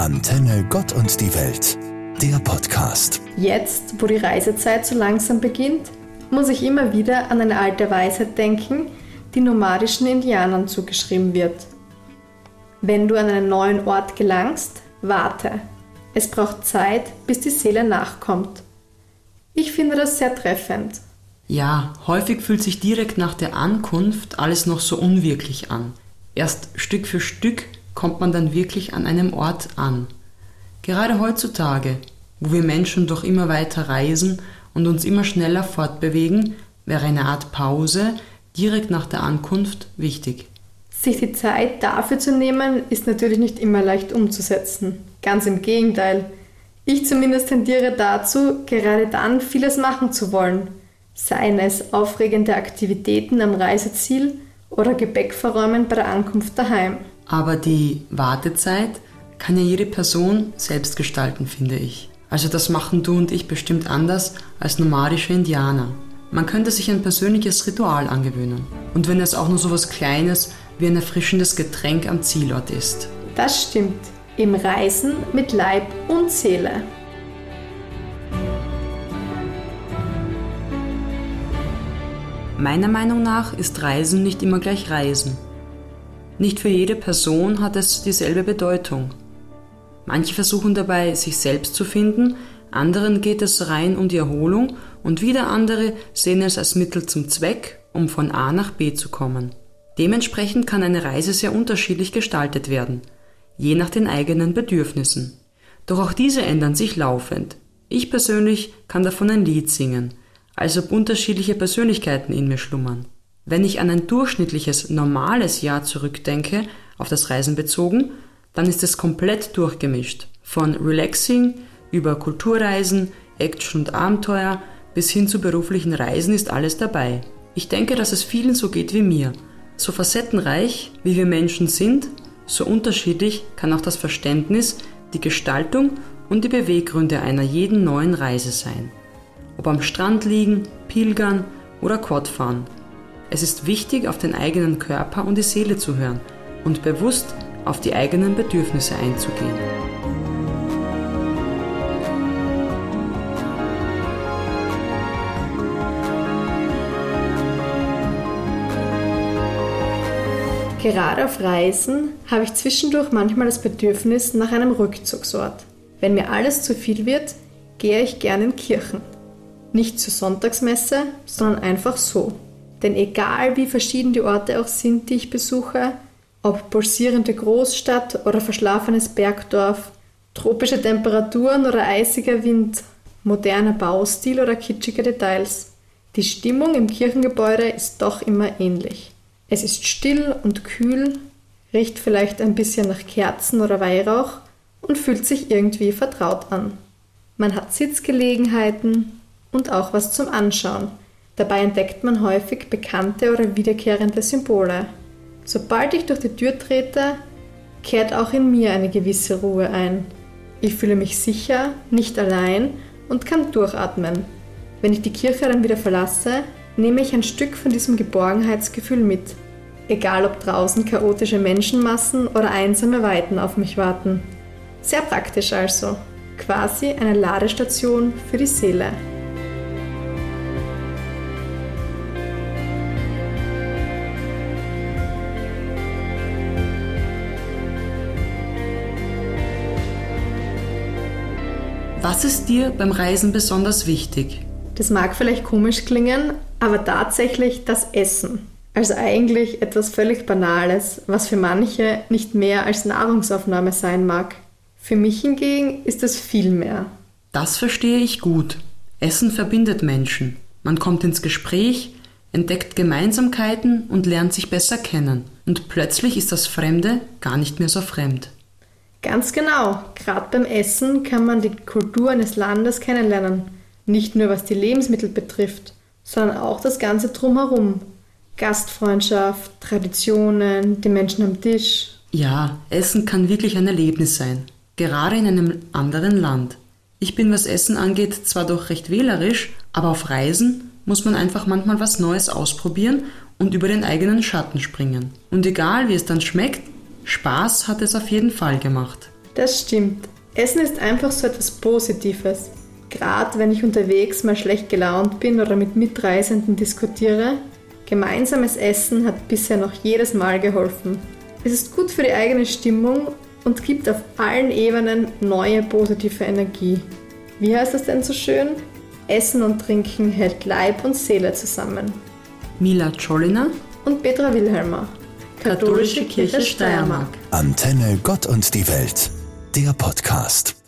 Antenne Gott und die Welt, der Podcast. Jetzt, wo die Reisezeit so langsam beginnt, muss ich immer wieder an eine alte Weisheit denken, die nomadischen Indianern zugeschrieben wird. Wenn du an einen neuen Ort gelangst, warte. Es braucht Zeit, bis die Seele nachkommt. Ich finde das sehr treffend. Ja, häufig fühlt sich direkt nach der Ankunft alles noch so unwirklich an. Erst Stück für Stück kommt man dann wirklich an einem Ort an. Gerade heutzutage, wo wir Menschen doch immer weiter reisen und uns immer schneller fortbewegen, wäre eine Art Pause direkt nach der Ankunft wichtig. Sich die Zeit dafür zu nehmen, ist natürlich nicht immer leicht umzusetzen. Ganz im Gegenteil. Ich zumindest tendiere dazu, gerade dann vieles machen zu wollen. Seien es aufregende Aktivitäten am Reiseziel oder Gepäck verräumen bei der Ankunft daheim. Aber die Wartezeit kann ja jede Person selbst gestalten, finde ich. Also das machen du und ich bestimmt anders als nomadische Indianer. Man könnte sich ein persönliches Ritual angewöhnen. Und wenn es auch nur so was Kleines wie ein erfrischendes Getränk am Zielort ist. Das stimmt. Im Reisen mit Leib und Seele. Meiner Meinung nach ist Reisen nicht immer gleich Reisen. Nicht für jede Person hat es dieselbe Bedeutung. Manche versuchen dabei, sich selbst zu finden, anderen geht es rein um die Erholung und wieder andere sehen es als Mittel zum Zweck, um von A nach B zu kommen. Dementsprechend kann eine Reise sehr unterschiedlich gestaltet werden, je nach den eigenen Bedürfnissen. Doch auch diese ändern sich laufend. Ich persönlich kann davon ein Lied singen, als ob unterschiedliche Persönlichkeiten in mir schlummern. Wenn ich an ein durchschnittliches, normales Jahr zurückdenke, auf das Reisen bezogen, dann ist es komplett durchgemischt. Von Relaxing über Kulturreisen, Action und Abenteuer bis hin zu beruflichen Reisen ist alles dabei. Ich denke, dass es vielen so geht wie mir. So facettenreich, wie wir Menschen sind, so unterschiedlich kann auch das Verständnis, die Gestaltung und die Beweggründe einer jeden neuen Reise sein. Ob am Strand liegen, pilgern oder Quad fahren. Es ist wichtig, auf den eigenen Körper und die Seele zu hören und bewusst auf die eigenen Bedürfnisse einzugehen. Gerade auf Reisen habe ich zwischendurch manchmal das Bedürfnis nach einem Rückzugsort. Wenn mir alles zu viel wird, gehe ich gern in Kirchen. Nicht zur Sonntagsmesse, sondern einfach so. Denn egal wie verschieden die Orte auch sind, die ich besuche, ob pulsierende Großstadt oder verschlafenes Bergdorf, tropische Temperaturen oder eisiger Wind, moderner Baustil oder kitschige Details, die Stimmung im Kirchengebäude ist doch immer ähnlich. Es ist still und kühl, riecht vielleicht ein bisschen nach Kerzen oder Weihrauch und fühlt sich irgendwie vertraut an. Man hat Sitzgelegenheiten und auch was zum Anschauen. Dabei entdeckt man häufig bekannte oder wiederkehrende Symbole. Sobald ich durch die Tür trete, kehrt auch in mir eine gewisse Ruhe ein. Ich fühle mich sicher, nicht allein und kann durchatmen. Wenn ich die Kirche dann wieder verlasse, nehme ich ein Stück von diesem Geborgenheitsgefühl mit. Egal ob draußen chaotische Menschenmassen oder einsame Weiten auf mich warten. Sehr praktisch also. Quasi eine Ladestation für die Seele. Was ist dir beim Reisen besonders wichtig? Das mag vielleicht komisch klingen, aber tatsächlich das Essen. Also eigentlich etwas völlig Banales, was für manche nicht mehr als Nahrungsaufnahme sein mag. Für mich hingegen ist es viel mehr. Das verstehe ich gut. Essen verbindet Menschen. Man kommt ins Gespräch, entdeckt Gemeinsamkeiten und lernt sich besser kennen. Und plötzlich ist das Fremde gar nicht mehr so fremd. Ganz genau. Gerade beim Essen kann man die Kultur eines Landes kennenlernen. Nicht nur was die Lebensmittel betrifft, sondern auch das Ganze drumherum. Gastfreundschaft, Traditionen, die Menschen am Tisch. Ja, Essen kann wirklich ein Erlebnis sein. Gerade in einem anderen Land. Ich bin, was Essen angeht, zwar doch recht wählerisch, aber auf Reisen muss man einfach manchmal was Neues ausprobieren und über den eigenen Schatten springen. Und egal wie es dann schmeckt, Spaß hat es auf jeden Fall gemacht. Das stimmt. Essen ist einfach so etwas Positives. Gerade wenn ich unterwegs mal schlecht gelaunt bin oder mit Mitreisenden diskutiere, gemeinsames Essen hat bisher noch jedes Mal geholfen. Es ist gut für die eigene Stimmung und gibt auf allen Ebenen neue positive Energie. Wie heißt das denn so schön? Essen und Trinken hält Leib und Seele zusammen. Mila Czolina und Petra Wilhelmer. Katholische Kirche Steiermark. Antenne Gott und die Welt. Der Podcast.